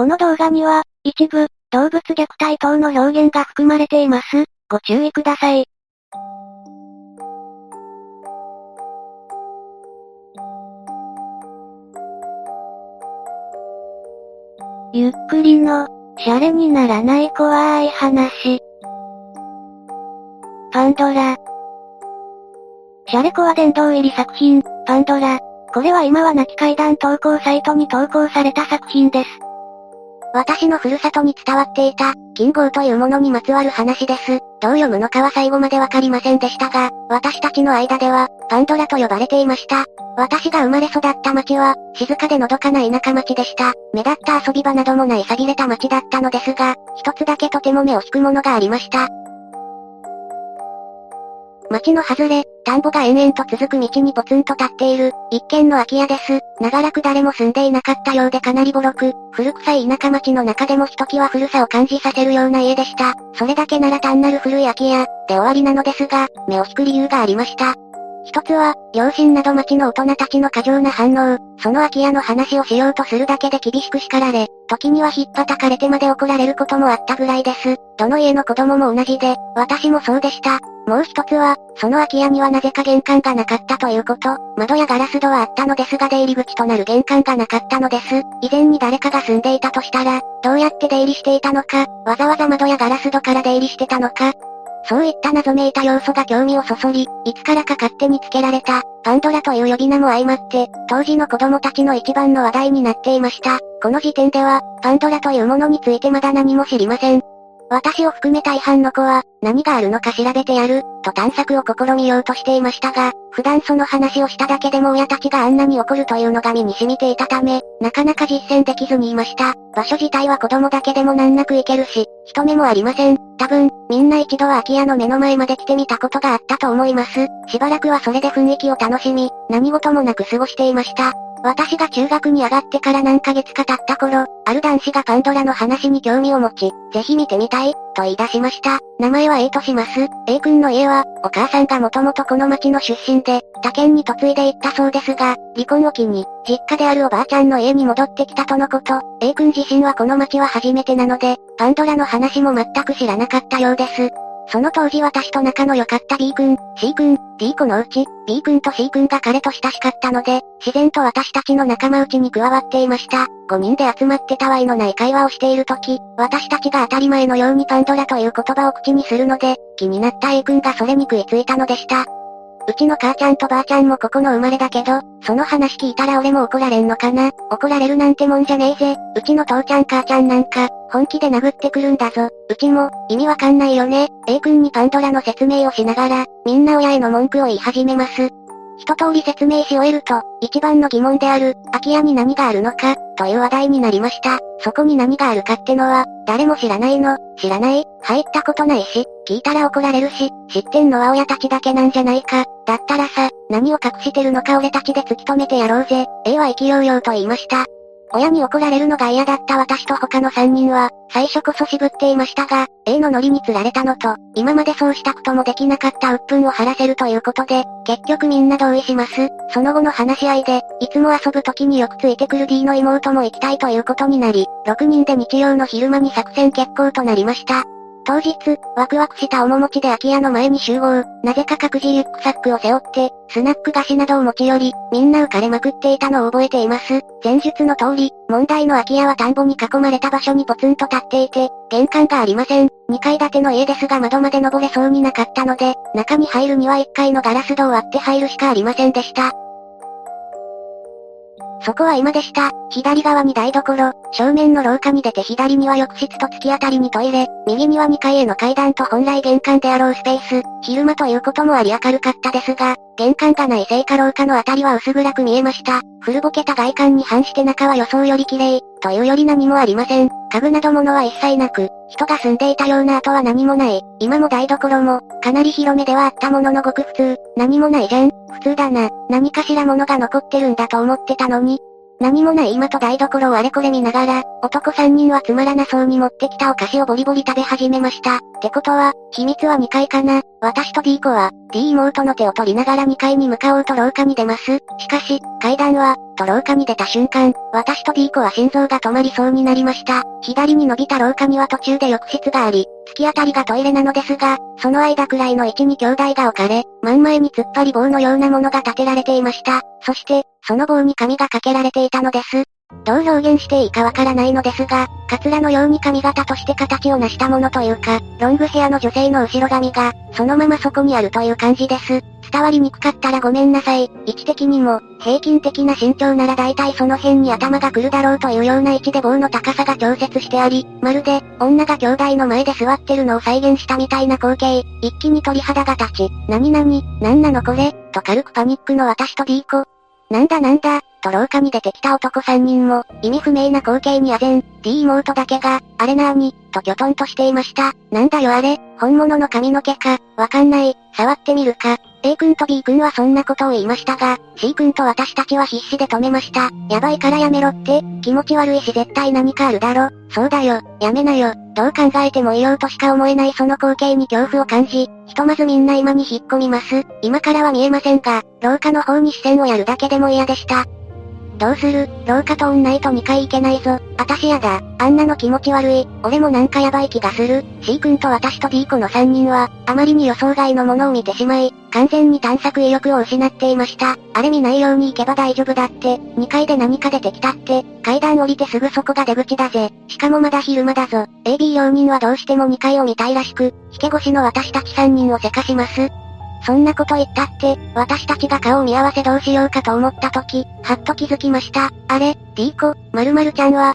この動画には、一部、動物虐待等の表現が含まれています。ご注意ください。ゆっくりの、シャレにならない怖い話。パンドラ。シャレコア殿堂入り作品、パンドラ。これは今は亡き階段投稿サイトに投稿された作品です。私のふるさとに伝わっていた、金剛というものにまつわる話です。どう読むのかは最後までわかりませんでしたが、私たちの間では、パンドラと呼ばれていました。私が生まれ育った町は、静かでのどかな田舎町でした。目立った遊び場などもない錆びれた町だったのですが、一つだけとても目を引くものがありました。町の外れ、田んぼが延々と続く道にポツンと立っている、一軒の空き家です。長らく誰も住んでいなかったようでかなりボロく、古臭い田舎町の中でもひときわ古さを感じさせるような家でした。それだけなら単なる古い空き家、で終わりなのですが、目を引く理由がありました。一つは、両親など町の大人たちの過剰な反応、その空き家の話をしようとするだけで厳しく叱られ、時には引っ叩かれてまで怒られることもあったぐらいです。どの家の子供も同じで、私もそうでした。もう一つは、その空き家にはなぜか玄関がなかったということ。窓やガラス戸はあったのですが出入り口となる玄関がなかったのです。以前に誰かが住んでいたとしたら、どうやって出入りしていたのか、わざわざ窓やガラス戸から出入りしてたのか、そういった謎めいた要素が興味をそそり、いつからか勝手につけられた、パンドラという呼び名も相まって、当時の子供たちの一番の話題になっていました。この時点では、パンドラというものについてまだ何も知りません。私を含め大半の子は、何があるのか調べてやる、と探索を試みようとしていましたが、普段その話をしただけでも親たちがあんなに怒るというのが身に染みていたため、なかなか実践できずにいました。場所自体は子供だけでも難なく行けるし、人目もありません。多分、みんな一度は空き家の目の前まで来てみたことがあったと思います。しばらくはそれで雰囲気を楽しみ、何事もなく過ごしていました。私が中学に上がってから何ヶ月か経った頃、ある男子がパンドラの話に興味を持ち、ぜひ見てみたい、と言い出しました。名前は A とします。A 君の家は、お母さんがもともとこの町の出身で、他県に嫁いで行ったそうですが、離婚を機に、実家であるおばあちゃんの家に戻ってきたとのこと。A 君自身はこの町は初めてなので、パンドラの話も全く知らなかったようです。その当時私と仲の良かった B 君、C 君、D 子のうち、B 君と C 君が彼と親しかったので、自然と私たちの仲間内に加わっていました。5人で集まってたわいのない会話をしている時、私たちが当たり前のようにパンドラという言葉を口にするので、気になった A 君がそれに食いついたのでした。うちの母ちゃんとばあちゃんもここの生まれだけど、その話聞いたら俺も怒られんのかな怒られるなんてもんじゃねえぜ。うちの父ちゃん母ちゃんなんか、本気で殴ってくるんだぞ。うちも、意味わかんないよね。A 君にパンドラの説明をしながら、みんな親への文句を言い始めます。一通り説明し終えると、一番の疑問である、空き家に何があるのか、という話題になりました。そこに何があるかってのは、誰も知らないの。知らない入ったことないし、聞いたら怒られるし、知ってんのは親たちだけなんじゃないか。だったらさ、何を隠してるのか俺たちで突き止めてやろうぜ。A は意気揚々と言いました。親に怒られるのが嫌だった私と他の3人は、最初こそ渋っていましたが、A のノリに釣られたのと、今までそうしたこともできなかった鬱憤を晴らせるということで、結局みんな同意します。その後の話し合いで、いつも遊ぶ時によくついてくる D の妹も行きたいということになり、6人で日曜の昼間に作戦決行となりました。当日、ワクワクした面持ちで空き家の前に集合。なぜか各自リュックサックを背負って、スナック菓子などを持ち寄り、みんな浮かれまくっていたのを覚えています。前述の通り、問題の空き家は田んぼに囲まれた場所にポツンと立っていて、玄関がありません。2階建ての家ですが窓まで登れそうになかったので、中に入るには1階のガラス戸を割って入るしかありませんでした。そこは今でした。左側に台所、正面の廊下に出て左には浴室と突き当たりにトイレ、右には2階への階段と本来玄関であろうスペース、昼間ということもあり明るかったですが、玄関がないせいか廊下のあたりは薄暗く見えました。古ぼけた外観に反して中は予想より綺麗、というより何もありません。家具など物は一切なく、人が住んでいたような跡は何もない。今も台所も、かなり広めではあったもののごく普通、何もないじゃん。普通だな。何かしら物が残ってるんだと思ってたのに。何もない今と台所をあれこれ見ながら、男3人はつまらなそうに持ってきたお菓子をボリボリ食べ始めました。ってことは、秘密は2階かな。私と D 子は、D 妹の手を取りながら2階に向かおうと廊下に出ます。しかし、階段は、と廊下に出た瞬間、私と D 子は心臓が止まりそうになりました。左に伸びた廊下には途中で浴室があり、突き当たりがトイレなのですが、その間くらいの位置に兄弟が置かれ、真ん前に突っ張り棒のようなものが立てられていました。そして、その棒に紙がかけられていたのです。どう表現していいかわからないのですが、カツラのように髪型として形を成したものというか、ロングヘアの女性の後ろ髪が、そのままそこにあるという感じです。伝わりにくかったらごめんなさい。位置的にも、平均的な身長なら大体その辺に頭が来るだろうというような位置で棒の高さが調節してあり、まるで、女が兄弟の前で座ってるのを再現したみたいな光景、一気に鳥肌が立ち、何々、何なのこれ、と軽くパニックの私と D 子。なんだなんだ、と廊下に出てきた男三人も、意味不明な光景に唖然、D 妹だけが、あれなーに、ときょとんとしていました。なんだよあれ、本物の髪の毛か、わかんない、触ってみるか。A 君と B 君はそんなことを言いましたが、C 君と私たちは必死で止めました。やばいからやめろって、気持ち悪いし絶対何かあるだろ。そうだよ、やめなよ。どう考えても異様としか思えないその光景に恐怖を感じ、ひとまずみんな今に引っ込みます。今からは見えませんが、廊下の方に視線をやるだけでも嫌でした。どうする？廊下とオンナイト2回行けないぞ。あたしやだ。あんなの気持ち悪い。俺もなんかやばい気がする。C 君と私と D 子の3人は、あまりに予想外のものを見てしまい、完全に探索意欲を失っていました。あれ見ないように行けば大丈夫だって。2階で何か出てきたって。階段降りてすぐそこが出口だぜ。しかもまだ昼間だぞ。AB 両人はどうしても2階を見たいらしく、引け越しの私たち3人をせかします。そんなこと言ったって、私たちが顔を見合わせどうしようかと思った時、はっと気づきました。あれ、D 子、〇〇ちゃんは、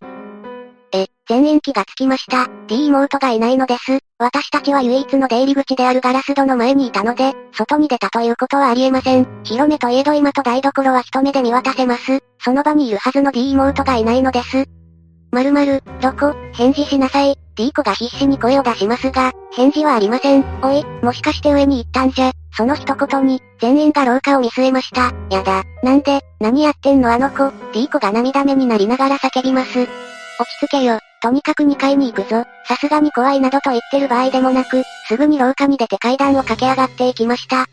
え、全員気がつきました。D 妹がいないのです。私たちは唯一の出入り口であるガラス戸の前にいたので、外に出たということはありえません。広めといえど今と台所は一目で見渡せます。その場にいるはずの D 妹がいないのです。〇〇、どこ、返事しなさい。D 子が必死に声を出しますが、返事はありません。おい、もしかして上に行ったんじゃ？その一言に、全員が廊下を見据えました。やだ、なんで、何やってんの？あの子。D 子が涙目になりながら叫びます。落ち着けよ。とにかく2階に行くぞ。さすがに怖いなどと言ってる場合でもなく、すぐに廊下に出て階段を駆け上がっていきました。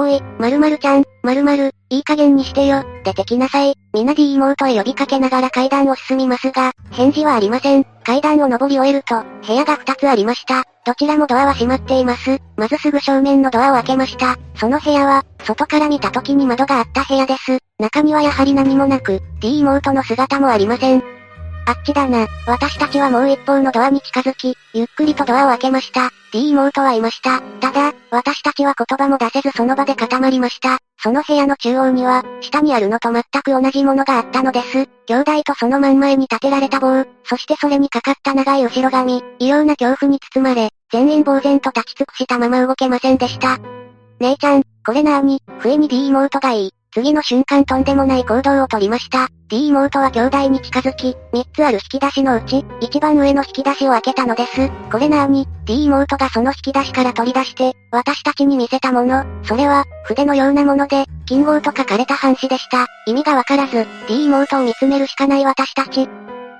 おい、〇〇ちゃん、〇〇、いい加減にしてよ、出てきなさい。みな D 妹へ呼びかけながら階段を進みますが、返事はありません。階段を登り終えると、部屋が2つありました。どちらもドアは閉まっています。まずすぐ正面のドアを開けました。その部屋は、外から見た時に窓があった部屋です。中にはやはり何もなく、D 妹の姿もありません。あっちだな。私たちはもう一方のドアに近づき、ゆっくりとドアを開けました。D 妹はいました。ただ、私たちは言葉も出せずその場で固まりました。その部屋の中央には、下にあるのと全く同じものがあったのです。兄弟とその真ん前に立てられた棒、そしてそれにかかった長い後ろ髪、異様な恐怖に包まれ、全員呆然と立ち尽くしたまま動けませんでした。姉ちゃん、これなーに、笛に D 妹がいい。次の瞬間とんでもない行動をとりました。D 妹は兄弟に近づき、3つある引き出しのうち、一番上の引き出しを開けたのです。これなーに、D 妹がその引き出しから取り出して、私たちに見せたもの、それは、筆のようなもので、金号と書かれた半紙でした。意味がわからず、D 妹を見つめるしかない私たち。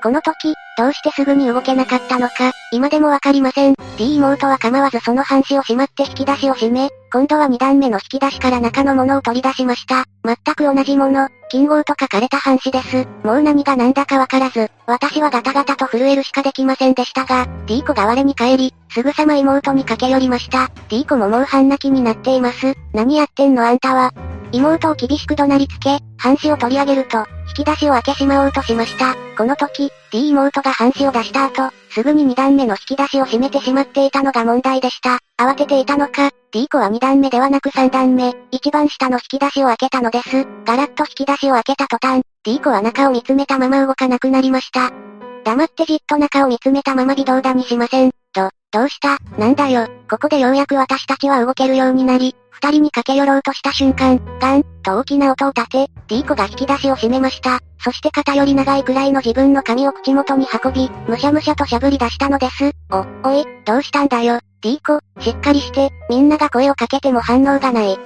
この時、どうしてすぐに動けなかったのか、今でもわかりません。D 妹は構わずその半紙をしまって引き出しを閉め、今度は2段目の引き出しから中のものを取り出しました。全く同じもの、金号と書かれた半紙です。もう何が何だかわからず、私はガタガタと震えるしかできませんでしたが、D 子が我に返り、すぐさま妹に駆け寄りました。D 子ももう半泣きになっています。何やってんのあんたは。妹を厳しく怒鳴りつけ、半紙を取り上げると、引き出しを開けしまおうとしました。この時、D 妹が半紙を出した後、すぐに2段目の引き出しを閉めてしまっていたのが問題でした。慌てていたのか、D 子は2段目ではなく3段目、一番下の引き出しを開けたのです。ガラッと引き出しを開けた途端、D 子は中を見つめたまま動かなくなりました。黙ってじっと中を見つめたまま微動だにしません。と、どうした？なんだよ。ここでようやく私たちは動けるようになり、二人に駆け寄ろうとした瞬間、ガン、と大きな音を立て、D 子が引き出しを閉めました。そして肩より長いくらいの自分の髪を口元に運び、むしゃむしゃとしゃぶり出したのです。お、おい、どうしたんだよ。いい子、しっかりして、みんなが声をかけても反応がない。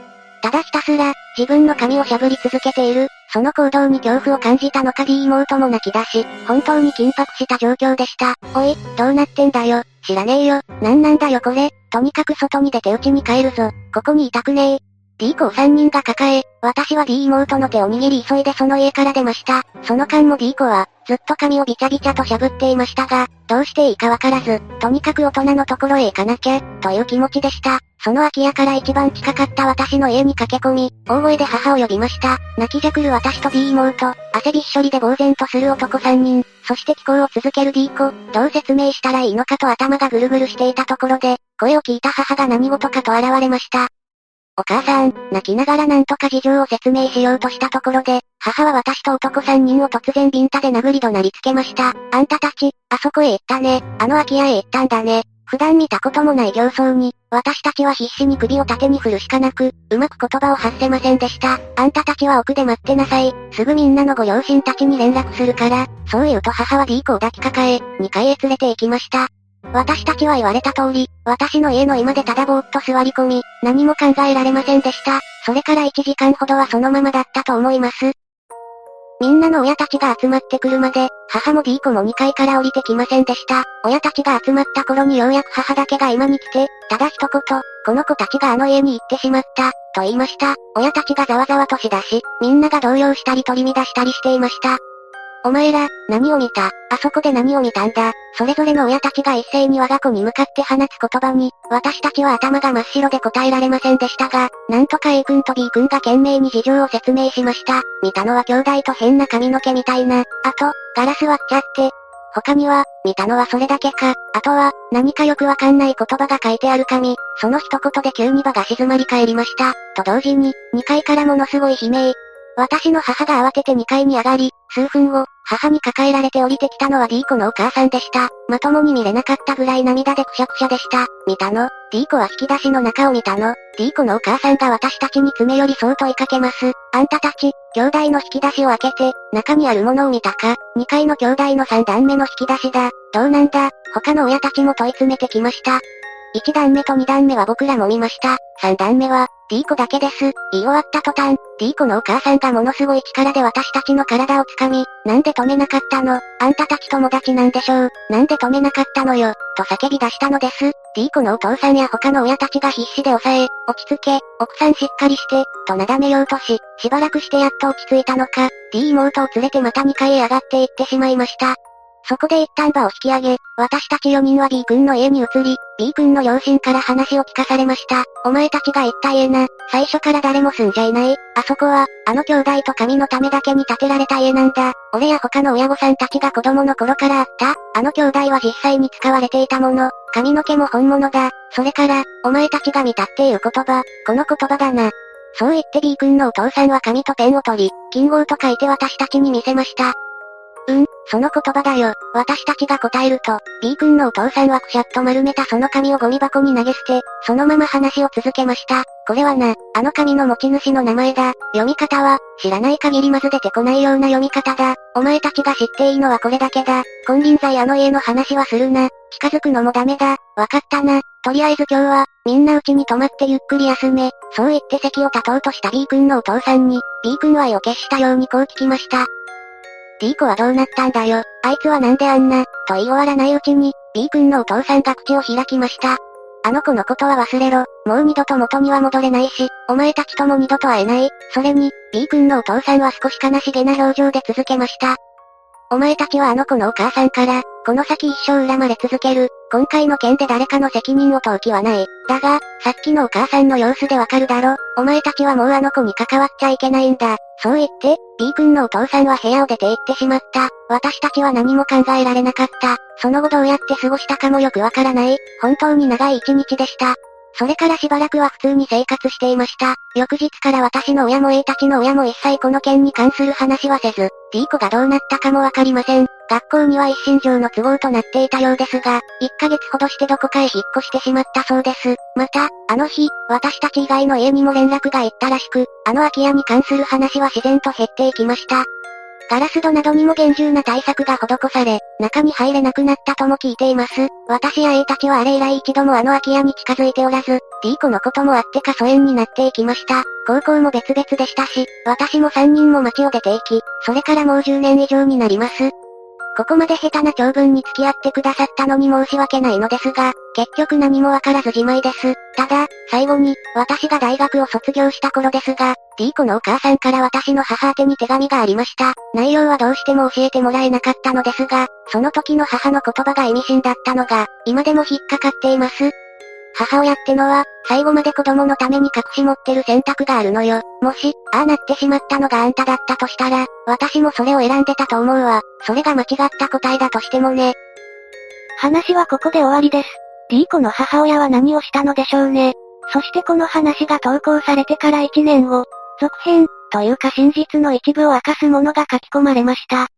ただひたすら、自分の髪をしゃぶり続けている、その行動に恐怖を感じたのか D 妹も泣き出し、本当に緊迫した状況でした。おい、どうなってんだよ、知らねえよ、なんなんだよこれ、とにかく外に出て家に帰るぞ、ここにいたくねえ、D 子を3人が抱え、私は D 妹の手を握り急いでその家から出ました。その間も D 子は、ずっと髪をビチャビチャとしゃぶっていましたが、どうしていいかわからず、とにかく大人のところへ行かなきゃ、という気持ちでした。その空き家から一番近かった私の家に駆け込み、大声で母を呼びました。泣きじゃくる私と D 妹、汗びっしょりで呆然とする男3人、そして気候を続ける D 子、どう説明したらいいのかと頭がぐるぐるしていたところで、声を聞いた母が何事かと現れました。お母さん、泣きながらなんとか事情を説明しようとしたところで、母は私と男三人を突然ビンタで殴り怒鳴りつけました。あんたたち、あそこへ行ったね。あの空き家へ行ったんだね。普段見たこともない形相に、私たちは必死に首を縦に振るしかなく、うまく言葉を発せませんでした。あんたたちは奥で待ってなさい。すぐみんなのご両親たちに連絡するから。そう言うと母は D 子を抱きかかえ、2階へ連れて行きました。私たちは言われた通り、私の家の居間でただぼーっと座り込み、何も考えられませんでした。それから1時間ほどはそのままだったと思います。みんなの親たちが集まってくるまで、母も D 子も2階から降りてきませんでした。親たちが集まった頃にようやく母だけが今に来て、ただ一言、この子たちがあの家に行ってしまった、と言いました。親たちがざわざわとしだし、みんなが動揺したり取り乱したりしていました。お前ら、何を見た？あそこで何を見たんだ？それぞれの親たちが一斉に我が子に向かって放つ言葉に、私たちは頭が真っ白で答えられませんでしたが、なんとか A 君と B 君が懸命に事情を説明しました。見たのは兄弟と変な髪の毛みたいな。あと、ガラス割っちゃって。他には、見たのはそれだけか。あとは、何かよくわかんない言葉が書いてある紙。その一言で急に場が静まり返りました。と同時に、2階からものすごい悲鳴。私の母が慌てて2階に上がり、数分後、母に抱えられて降りてきたのは D 子のお母さんでした。まともに見れなかったぐらい涙でくしゃくしゃでした。見たの ?D 子は引き出しの中を見たの ?D 子のお母さんが私たちに詰め寄りそう問いかけます。あんたたち、兄弟の引き出しを開けて、中にあるものを見たか ?2 階の兄弟の3段目の引き出しだ。どうなんだ？他の親たちも問い詰めてきました。1段目と2段目は僕らも見ました。3段目は、D 子だけです。言い終わった途端、D 子のお母さんがものすごい力で私たちの体を掴み、なんで止めなかったの？あんたたち友達なんでしょう？なんで止めなかったのよ？と叫び出したのです。D 子のお父さんや他の親たちが必死で抑え、落ち着け、奥さんしっかりして、となだめようとし、しばらくしてやっと落ち着いたのか、D 妹を連れてまた2階へ上がっていってしまいました。そこで一旦場を引き上げ、私たち4人は B 君の家に移り、B 君の両親から話を聞かされました。お前たちが行った家な、最初から誰も住んじゃいない。あそこは、あの兄弟と神のためだけに建てられた家なんだ。俺や他の親御さんたちが子供の頃からあった。あの兄弟は実際に使われていたもの。髪の毛も本物だ。それから、お前たちが見たっていう言葉、この言葉だな。そう言って B 君のお父さんは紙とペンを取り、金号と書いて私たちに見せました。うん、その言葉だよ。私たちが答えると、B 君のお父さんはくしゃっと丸めたその紙をゴミ箱に投げ捨て、そのまま話を続けました。これはな、あの紙の持ち主の名前だ。読み方は、知らない限りまず出てこないような読み方だ。お前たちが知っていいのはこれだけだ。金輪際あの家の話はするな。近づくのもダメだ。わかったな。とりあえず今日は、みんな家に泊まってゆっくり休め。そう言って席を立とうとした B 君のお父さんに、B 君は意を消したようにこう聞きました。D 子はどうなったんだよ。あいつはなんであんな、と言い終わらないうちに、B 君のお父さんが口を開きました。あの子のことは忘れろ。もう二度と元には戻れないし、お前たちとも二度と会えない。それに、B 君のお父さんは少し悲しげな表情で続けました。お前たちはあの子のお母さんから、この先一生恨まれ続ける。今回の件で誰かの責任を問う気はない。だが、さっきのお母さんの様子でわかるだろ。お前たちはもうあの子に関わっちゃいけないんだ。そう言って、B 君のお父さんは部屋を出て行ってしまった。私たちは何も考えられなかった。その後どうやって過ごしたかもよくわからない。本当に長い一日でした。それからしばらくは普通に生活していました。翌日から私の親も A たちの親も一切この件に関する話はせず、D 子がどうなったかもわかりません。学校には一身上の都合となっていたようですが、1ヶ月ほどしてどこかへ引っ越してしまったそうです。また、あの日、私たち以外の家にも連絡が行ったらしく、あの空き家に関する話は自然と減っていきました。ガラス戸などにも厳重な対策が施され、中に入れなくなったとも聞いています。私や A たちはあれ以来一度もあの空き家に近づいておらず、D 子のこともあってか疎遠になっていきました。高校も別々でしたし、私も3人も街を出ていき、それからもう10年以上になります。ここまで下手な長文に付き合ってくださったのに申し訳ないのですが、結局何もわからずじまいです。ただ、最後に、私が大学を卒業した頃ですが、D 子のお母さんから私の母宛に手紙がありました。内容はどうしても教えてもらえなかったのですが、その時の母の言葉が意味深だったのが、今でも引っかかっています。母親ってのは、最後まで子供のために隠し持ってる選択があるのよ。もし、ああなってしまったのがあんただったとしたら、私もそれを選んでたと思うわ。それが間違った答えだとしてもね。話はここで終わりです。D 子の母親は何をしたのでしょうね。そしてこの話が投稿されてから1年後、続編、というか真実の一部を明かすものが書き込まれました。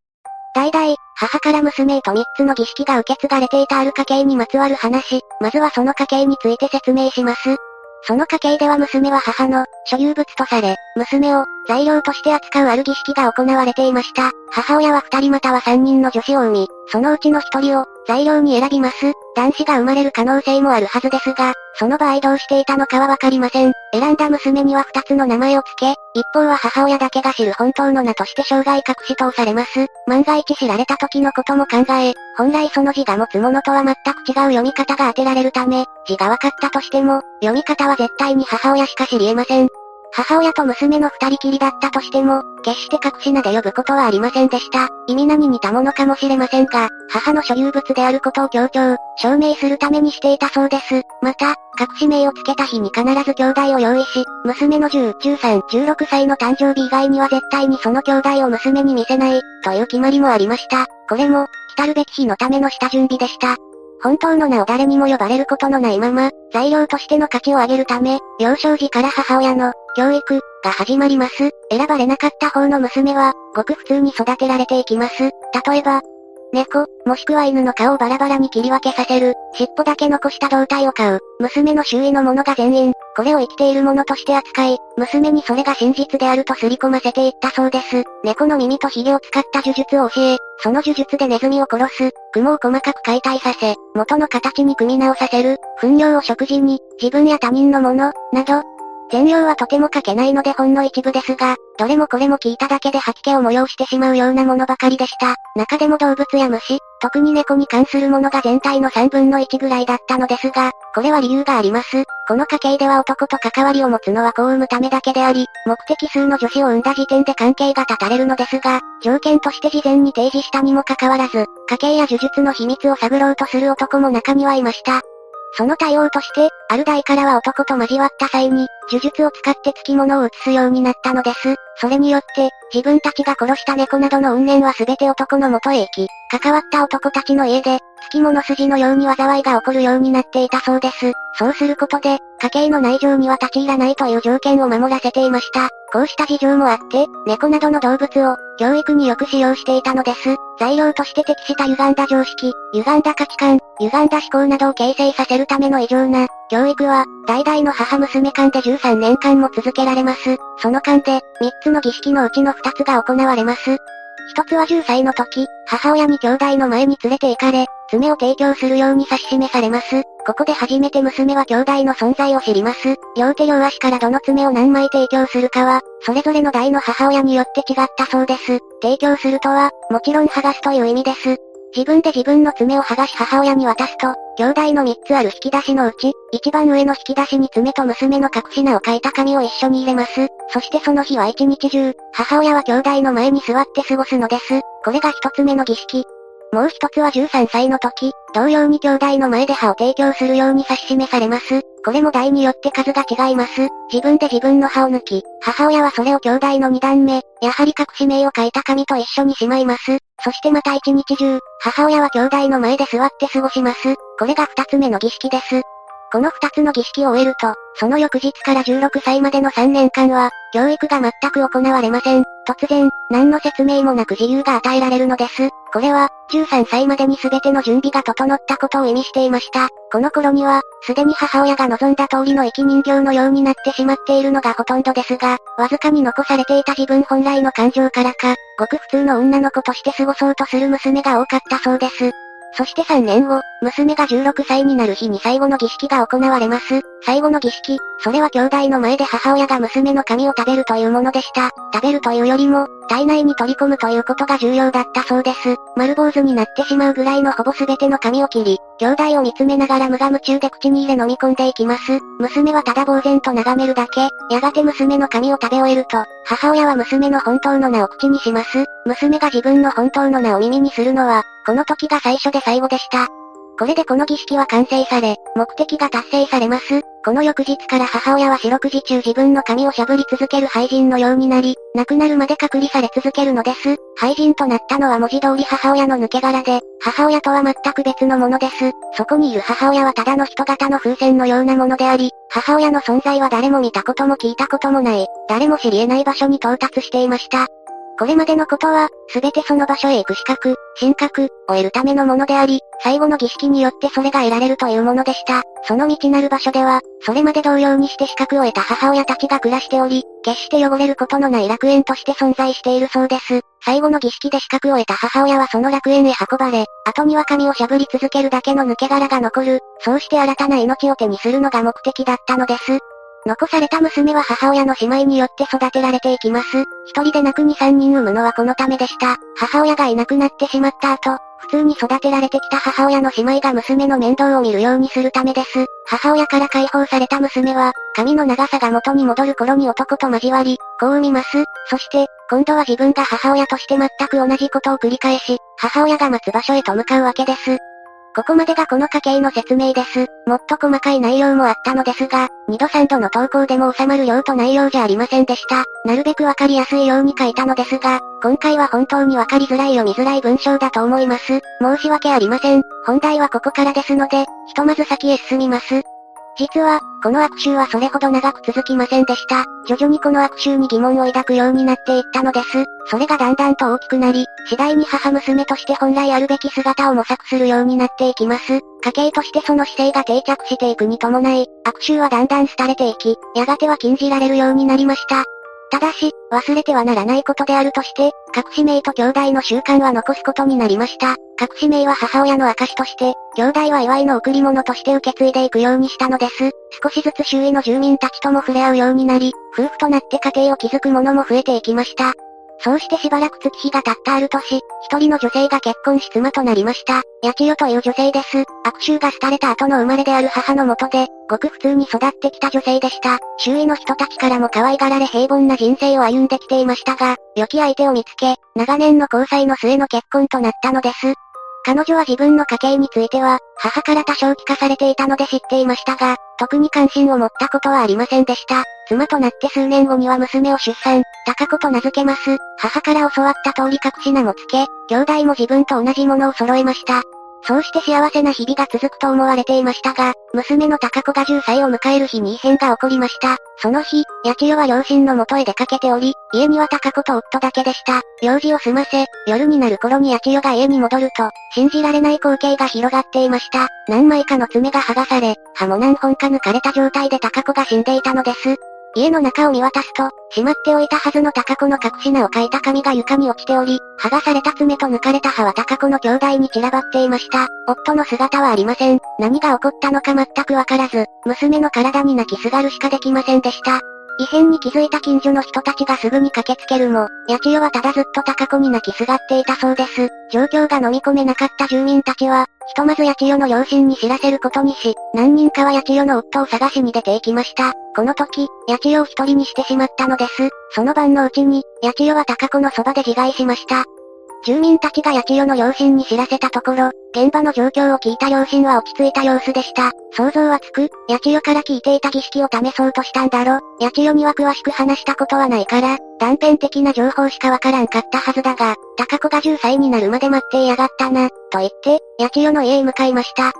代々、母から娘へと3つの儀式が受け継がれていたある家系にまつわる話、まずはその家系について説明します。その家系では娘は母の所有物とされ、娘を材料として扱うある儀式が行われていました。母親は二人または三人の女子を産み、そのうちの一人を材料に選びます。男子が生まれる可能性もあるはずですが、その場合どうしていたのかはわかりません。選んだ娘には二つの名前を付け、一方は母親だけが知る本当の名として生涯隠し通されます。万が一知られた時のことも考え、本来その字が持つものとは全く違う読み方が当てられるため、字が分かったとしても、読み方は絶対に母親しか知り得ません。母親と娘の二人きりだったとしても、決して隠し名で呼ぶことはありませんでした。意味名に似たものかもしれませんが、母の所有物であることを強調、証明するためにしていたそうです。また、隠し名をつけた日に必ず兄弟を用意し、娘の10、13、16歳の誕生日以外には絶対にその兄弟を娘に見せない、という決まりもありました。これも、来るべき日のための下準備でした。本当の名を誰にも呼ばれることのないまま、材料としての価値を上げるため、幼少時から母親の、教育、が始まります。選ばれなかった方の娘は、ごく普通に育てられていきます。例えば、猫、もしくは犬の顔をバラバラに切り分けさせる、尻尾だけ残した胴体を飼う、娘の周囲のものが全員、これを生きているものとして扱い、娘にそれが真実であると刷り込ませていったそうです。猫の耳と髭を使った呪術を教え、その呪術でネズミを殺す、雲を細かく解体させ、元の形に組み直させる、糞尿を食事に、自分や他人のもの、など、全容はとても書けないのでほんの一部ですが、どれもこれも聞いただけで吐き気を催してしまうようなものばかりでした。中でも動物や虫、特に猫に関するものが全体の3分の1ぐらいだったのですが、これは理由があります。この家系では男と関わりを持つのは子を産むためだけであり、目的数の女子を産んだ時点で関係が断たれるのですが、条件として事前に提示したにもかかわらず、家系や呪術の秘密を探ろうとする男も中にはいました。その対応として、ある代からは男と交わった際に、呪術を使って付き物を移すようになったのです。それによって、自分たちが殺した猫などの怨念は全て男の元へ行き、関わった男たちの家で、付き物筋のように災いが起こるようになっていたそうです。そうすることで、家計の内情には立ち入らないという条件を守らせていました。こうした事情もあって、猫などの動物を、教育によく使用していたのです。材料として適した歪んだ常識、歪んだ価値観、歪んだ思考などを形成させるための異常な、教育は、代々の母娘間で13年間も続けられます。その間で、3つの儀式のうちの2つが行われます。一つは10歳の時、母親に兄弟の前に連れて行かれ、爪を提供するように指し示されます。ここで初めて娘は兄弟の存在を知ります。両手両足からどの爪を何枚提供するかは、それぞれの代の母親によって違ったそうです。提供するとは、もちろん剥がすという意味です。自分で自分の爪を剥がし母親に渡すと、兄弟の3つある引き出しのうち、一番上の引き出しに爪と娘の隠し名を書いた紙を一緒に入れます。そしてその日は一日中、母親は兄弟の前に座って過ごすのです。これが一つ目の儀式。もう一つは13歳の時、同様に兄弟の前で歯を提供するように指し示されます。これも代によって数が違います。自分で自分の歯を抜き、母親はそれを兄弟の二段目、やはり隠し名を書いた紙と一緒にしまいます。そしてまた一日中、母親は兄弟の前で座って過ごします。これが二つ目の儀式です。この二つの儀式を終えると、その翌日から16歳までの3年間は、教育が全く行われません。突然、何の説明もなく自由が与えられるのです。これは、13歳までに全ての準備が整ったことを意味していました。この頃には、すでに母親が望んだ通りの生き人形のようになってしまっているのがほとんどですが、わずかに残されていた自分本来の感情からか、ごく普通の女の子として過ごそうとする娘が多かったそうです。そして3年後、娘が16歳になる日に最後の儀式が行われます。最後の儀式、それは兄弟の前で母親が娘の髪を食べるというものでした。食べるというよりも、体内に取り込むということが重要だったそうです。丸坊主になってしまうぐらいのほぼ全ての髪を切り、兄弟を見つめながら無我夢中で口に入れ飲み込んでいきます。娘はただ呆然と眺めるだけ、やがて娘の髪を食べ終えると、母親は娘の本当の名を口にします。娘が自分の本当の名を耳にするのは、この時が最初で最後でした。これでこの儀式は完成され、目的が達成されます。この翌日から母親は四六時中自分の髪をしゃぶり続ける廃人のようになり、亡くなるまで隔離され続けるのです。廃人となったのは文字通り母親の抜け殻で、母親とは全く別のものです。そこにいる母親はただの人型の風船のようなものであり、母親の存在は誰も見たことも聞いたこともない、誰も知り得ない場所に到達していました。これまでのことは、すべてその場所へ行く資格、神格、を得るためのものであり、最後の儀式によってそれが得られるというものでした。その道なる場所では、それまで同様にして資格を得た母親たちが暮らしており、決して汚れることのない楽園として存在しているそうです。最後の儀式で資格を得た母親はその楽園へ運ばれ、後には髪をしゃぶり続けるだけの抜け殻が残る、そうして新たな命を手にするのが目的だったのです。残された娘は母親の姉妹によって育てられていきます。一人で泣くに三人産むのはこのためでした。母親がいなくなってしまった後、普通に育てられてきた母親の姉妹が娘の面倒を見るようにするためです。母親から解放された娘は、髪の長さが元に戻る頃に男と交わり、子を産みます。そして、今度は自分が母親として全く同じことを繰り返し、母親が待つ場所へと向かうわけです。ここまでがこの家系の説明です。もっと細かい内容もあったのですが、2度3度の投稿でも収まる量と内容じゃありませんでした。なるべくわかりやすいように書いたのですが、今回は本当にわかりづらい読みづらい文章だと思います。申し訳ありません。本題はここからですので、ひとまず先へ進みます。実は、この悪臭はそれほど長く続きませんでした。徐々にこの悪臭に疑問を抱くようになっていったのです。それがだんだんと大きくなり、次第に母娘として本来あるべき姿を模索するようになっていきます。家計としてその姿勢が定着していくに伴い、悪臭はだんだん廃れていき、やがては禁じられるようになりました。ただし、忘れてはならないことであるとして、隠し名と兄弟の習慣は残すことになりました。隠し名は母親の証として、兄弟は祝いの贈り物として受け継いでいくようにしたのです。少しずつ周囲の住民たちとも触れ合うようになり、夫婦となって家庭を築く者も増えていきました。そうしてしばらく月日が経ったある年、一人の女性が結婚し妻となりました。八千代という女性です。悪臭が廃れた後の生まれである母のもとで、ごく普通に育ってきた女性でした。周囲の人たちからも可愛がられ平凡な人生を歩んできていましたが、良き相手を見つけ、長年の交際の末の結婚となったのです。彼女は自分の家系については、母から多少聞かされていたので知っていましたが、特に関心を持ったことはありませんでした。妻となって数年後には娘を出産、高子と名付けます。母から教わった通り隠し名もつけ、兄弟も自分と同じものを揃えました。そうして幸せな日々が続くと思われていましたが、娘の高子が10歳を迎える日に異変が起こりました。その日、八千代は両親の元へ出かけており、家には高子と夫だけでした。用事を済ませ、夜になる頃に八千代が家に戻ると、信じられない光景が広がっていました。何枚かの爪が剥がされ、歯も何本か抜かれた状態で高子が死んでいたのです。家の中を見渡すと、しまっておいたはずの高子の隠し名を書いた紙が床に落ちており、剥がされた爪と抜かれた歯は高子の兄弟に散らばっていました。夫の姿はありません。何が起こったのか全くわからず、娘の体に泣きすがるしかできませんでした。異変に気づいた近所の人たちがすぐに駆けつけるも、八千代はただずっと高子に泣きすがっていたそうです。状況が飲み込めなかった住民たちは、ひとまず八千代の両親に知らせることにし、何人かは八千代の夫を探しに出て行きました。この時、八千代を一人にしてしまったのです。その晩のうちに、八千代は高子のそばで自害しました。住民たちが八千代の両親に知らせたところ、現場の状況を聞いた両親は落ち着いた様子でした。想像はつく、八千代から聞いていた儀式を試そうとしたんだろ。八千代には詳しく話したことはないから、断片的な情報しかわからんかったはずだが、高子が10歳になるまで待っていやがったな、と言って、八千代の家へ向かいました。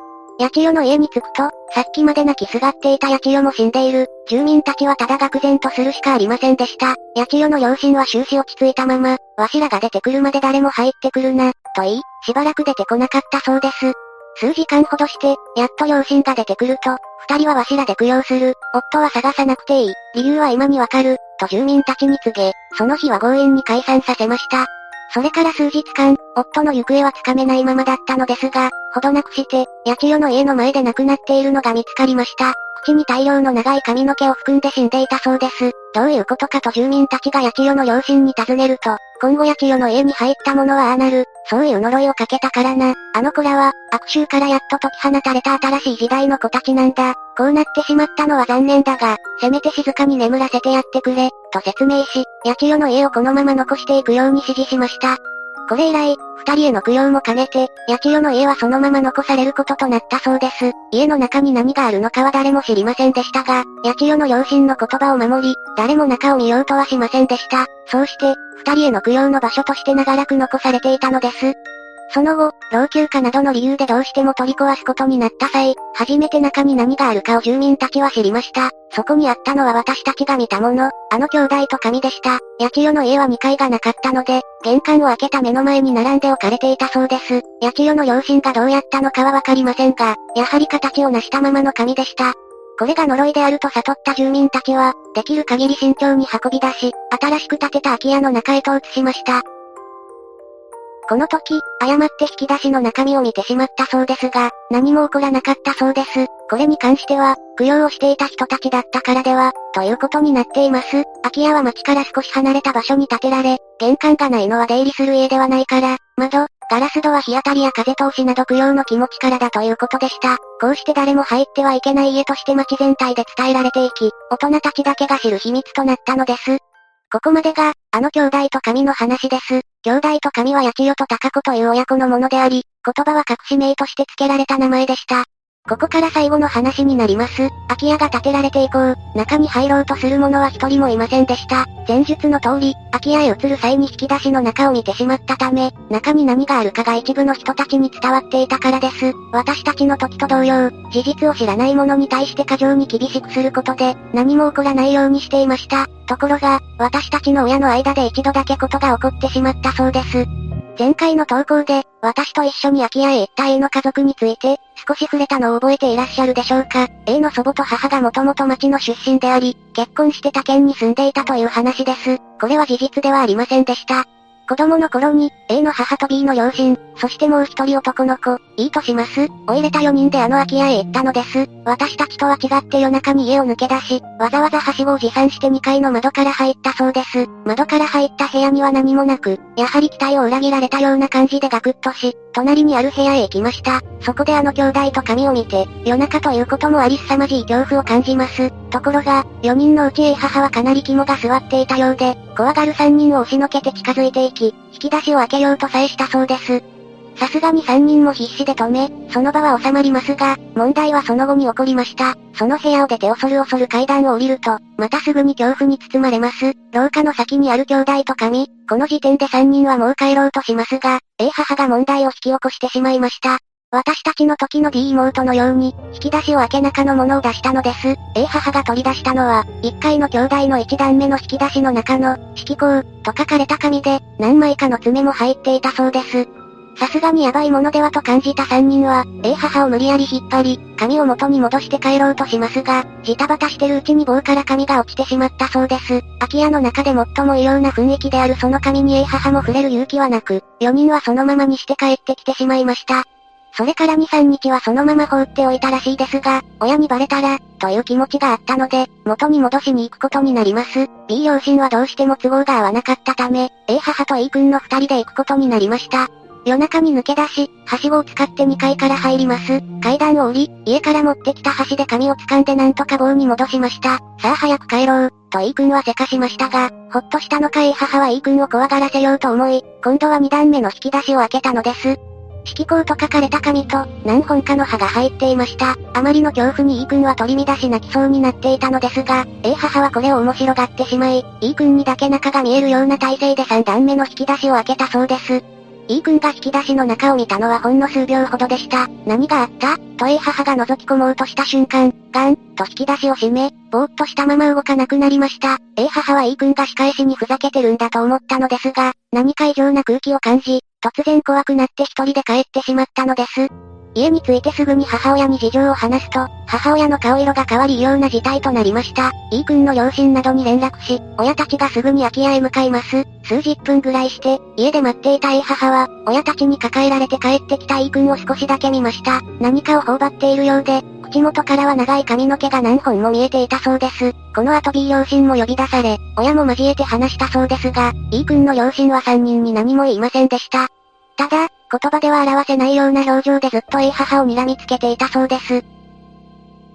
八千代の家に着くと、さっきまで泣きすがっていた八千代も死んでいる。住民たちはただ愕然とするしかありませんでした。八千代の両親は終始落ち着いたまま、わしらが出てくるまで誰も入ってくるな、と言い、しばらく出てこなかったそうです。数時間ほどして、やっと両親が出てくると、二人はわしらで供養する。夫は探さなくていい。理由は今にわかる。と住民たちに告げ、その日は強引に解散させました。それから数日間、夫の行方はつかめないままだったのですが、ほどなくして、八千代の家の前で亡くなっているのが見つかりました。口に大量の長い髪の毛を含んで死んでいたそうです。どういうことかと住民たちが八千代の両親に尋ねると、今後八千代の家に入った者はああなる、そういう呪いをかけたからな。あの子らは、悪臭からやっと解き放たれた新しい時代の子たちなんだ。こうなってしまったのは残念だが、せめて静かに眠らせてやってくれ、と説明し、八千代の家をこのまま残していくように指示しました。これ以来、二人への供養も兼ねて、八千代の家はそのまま残されることとなったそうです。家の中に何があるのかは誰も知りませんでしたが、八千代の両親の言葉を守り、誰も中を見ようとはしませんでした。そうして、二人への供養の場所として長らく残されていたのです。その後、老朽化などの理由でどうしても取り壊すことになった際、初めて中に何があるかを住民たちは知りました。そこにあったのは私たちが見たもの、あの兄弟と神でした。八千代の家は2階がなかったので、玄関を開けた目の前に並んで置かれていたそうです。八千代の両親がどうやったのかはわかりませんが、やはり形を成したままの神でした。これが呪いであると悟った住民たちは、できる限り慎重に運び出し、新しく建てた空き家の中へと移しました。この時、誤って引き出しの中身を見てしまったそうですが、何も起こらなかったそうです。これに関しては、供養をしていた人たちだったからでは、ということになっています。空き家は町から少し離れた場所に建てられ、玄関がないのは出入りする家ではないから、窓、ガラス戸は日当たりや風通しなど供養の気持ちからだということでした。こうして誰も入ってはいけない家として町全体で伝えられていき、大人たちだけが知る秘密となったのです。ここまでが、あの兄弟と神の話です。兄弟と神は八千代と高子という親子のものであり、言葉は隠し名として付けられた名前でした。ここから最後の話になります。空き家が建てられて以降、中に入ろうとする者は一人もいませんでした。前述の通り、空き家へ移る際に引き出しの中を見てしまったため、中に何があるかが一部の人たちに伝わっていたからです。私たちの時と同様、事実を知らない者に対して過剰に厳しくすることで、何も起こらないようにしていました。ところが、私たちの親の間で一度だけことが起こってしまったそうです。前回の投稿で、私と一緒に空き家へ行った A の家族について、少し触れたのを覚えていらっしゃるでしょうか ?A の祖母と母がもともと町の出身であり、結婚して他県に住んでいたという話です。これは事実ではありませんでした。子供の頃に、A の母と B の両親、そしてもう一人男の子、いいとします。を入れた4人であの空き家へ行ったのです。私たちとは違って夜中に家を抜け出し、わざわざはしごを持参して2階の窓から入ったそうです。窓から入った部屋には何もなく、やはり期待を裏切られたような感じでガクッとし、隣にある部屋へ行きました。そこであの兄弟と髪を見て、夜中ということもあり凄まじい恐怖を感じます。ところが、4人のうち A 母はかなり肝が座っていたようで、怖がる3人を押しのけて近づいていき、引き出しを開けようとさえしたそうです。さすがに3人も必死で止め、その場は収まりますが、問題はその後に起こりました。その部屋を出て恐る恐る階段を降りると、またすぐに恐怖に包まれます。廊下の先にある兄弟と髪、この時点で3人はもう帰ろうとしますが、A 母が問題を引き起こしてしまいました。私たちの時の D 妹のように、引き出しを開け中のものを出したのです。A 母が取り出したのは、1階の兄弟の1段目の引き出しの中の、色香、と書かれた紙で、何枚かの爪も入っていたそうです。さすがにヤバいものではと感じた3人は、A 母を無理やり引っ張り、髪を元に戻して帰ろうとしますが、ジタバタしてるうちに棒から髪が落ちてしまったそうです。空き家の中で最も異様な雰囲気であるその髪に A 母も触れる勇気はなく、4人はそのままにして帰ってきてしまいました。それから2、3日はそのまま放っておいたらしいですが、親にバレたら、という気持ちがあったので、元に戻しに行くことになります。B 両親はどうしても都合が合わなかったため、A 母と A 君の二人で行くことになりました。夜中に抜け出し、はしごを使って2階から入ります。階段を降り、家から持ってきた箸で髪を掴んでなんとか棒に戻しました。さあ早く帰ろう、と E 君はせかしましたが、ほっとしたのか A 母は E 君を怖がらせようと思い、今度は2段目の引き出しを開けたのです。色香と書かれた紙と、何本かの葉が入っていました。あまりの恐怖に E 君は取り乱し泣きそうになっていたのですが、A 母はこれを面白がってしまい、E 君にだけ中が見えるような体勢で3段目の引き出しを開けたそうです。E 君が引き出しの中を見たのはほんの数秒ほどでした。何があった？と A 母が覗き込もうとした瞬間、ガン、と引き出しを閉め、ぼーっとしたまま動かなくなりました。A 母は E 君が仕返しにふざけてるんだと思ったのですが、何か異常な空気を感じ、突然怖くなって一人で帰ってしまったのです。家に着いてすぐに母親に事情を話すと、母親の顔色が変わり異様な事態となりました。E 君の両親などに連絡し、親たちがすぐに空き家へ向かいます。数十分ぐらいして、家で待っていた A 母は、親たちに抱えられて帰ってきた E 君を少しだけ見ました。何かを頬張っているようで、口元からは長い髪の毛が何本も見えていたそうです。この後 B 両親も呼び出され、親も交えて話したそうですが、E 君の両親は3人に何も言いませんでした。ただ、言葉では表せないような表情でずっといい母を睨みつけていたそうです。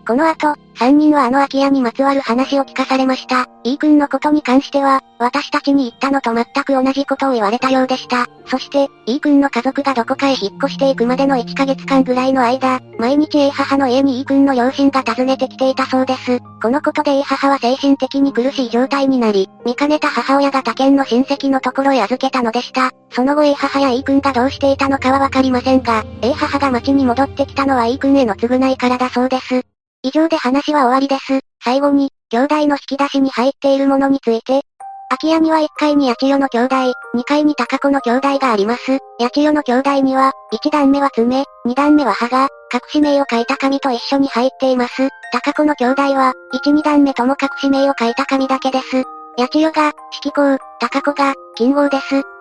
この後、三人はあの空き家にまつわる話を聞かされました。E 君のことに関しては、私たちに言ったのと全く同じことを言われたようでした。そして、E 君の家族がどこかへ引っ越していくまでの1ヶ月間ぐらいの間、毎日 A 母の家に E 君の両親が訪ねてきていたそうです。このことで A 母は精神的に苦しい状態になり、見かねた母親が他県の親戚のところへ預けたのでした。その後 A 母や E 君がどうしていたのかはわかりませんが、A 母が町に戻ってきたのは E 君への償いからだそうです。以上で話は終わりです。最後に、兄弟の引き出しに入っているものについて。空き家には1階に八千代の兄弟、2階に高子の兄弟があります。八千代の兄弟には、1段目は爪、2段目は歯が、隠し名を書いた紙と一緒に入っています。高子の兄弟は、1、2段目とも隠し名を書いた紙だけです。八千代が、色号、高子が、金号です。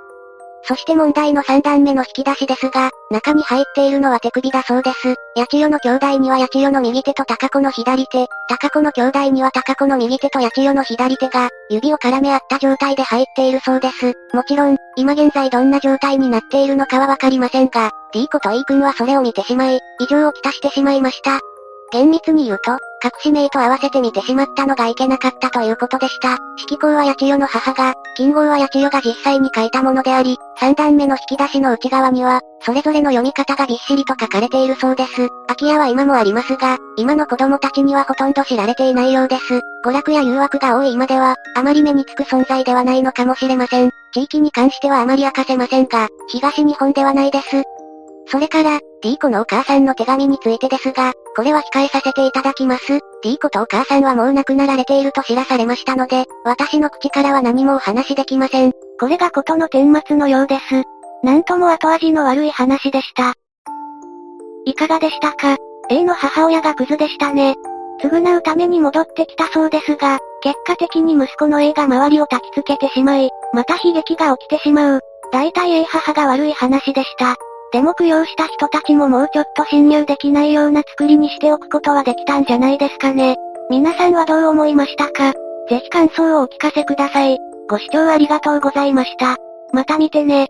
そして問題の3段目の引き出しですが、中に入っているのは手首だそうです。八千代の兄弟には八千代の右手と高子の左手、高子の兄弟には高子の右手と八千代の左手が、指を絡め合った状態で入っているそうです。もちろん、今現在どんな状態になっているのかはわかりませんが、D 子と E 君はそれを見てしまい、異常をきたしてしまいました。厳密に言うと、隠し名と合わせて見てしまったのがいけなかったということでした。色号は八千代の母が、金号は八千代が実際に書いたものであり、三段目の引き出しの内側には、それぞれの読み方がびっしりと書かれているそうです。空き家は今もありますが、今の子供たちにはほとんど知られていないようです。娯楽や誘惑が多い今では、あまり目につく存在ではないのかもしれません。地域に関してはあまり明かせませんが、東日本ではないです。それから、D 子のお母さんの手紙についてですが、これは控えさせていただきます。D 子とお母さんはもう亡くなられていると知らされましたので、私の口からは何もお話できません。これがことの顛末のようです。なんとも後味の悪い話でした。いかがでしたか ?A の母親がクズでしたね。償うために戻ってきたそうですが、結果的に息子の A が周りを焚きつけてしまい、また悲劇が起きてしまう。大体 A 母が悪い話でした。でも供養した人たちももうちょっと侵入できないような作りにしておくことはできたんじゃないですかね。皆さんはどう思いましたか？ぜひ感想をお聞かせください。ご視聴ありがとうございました。また見てね。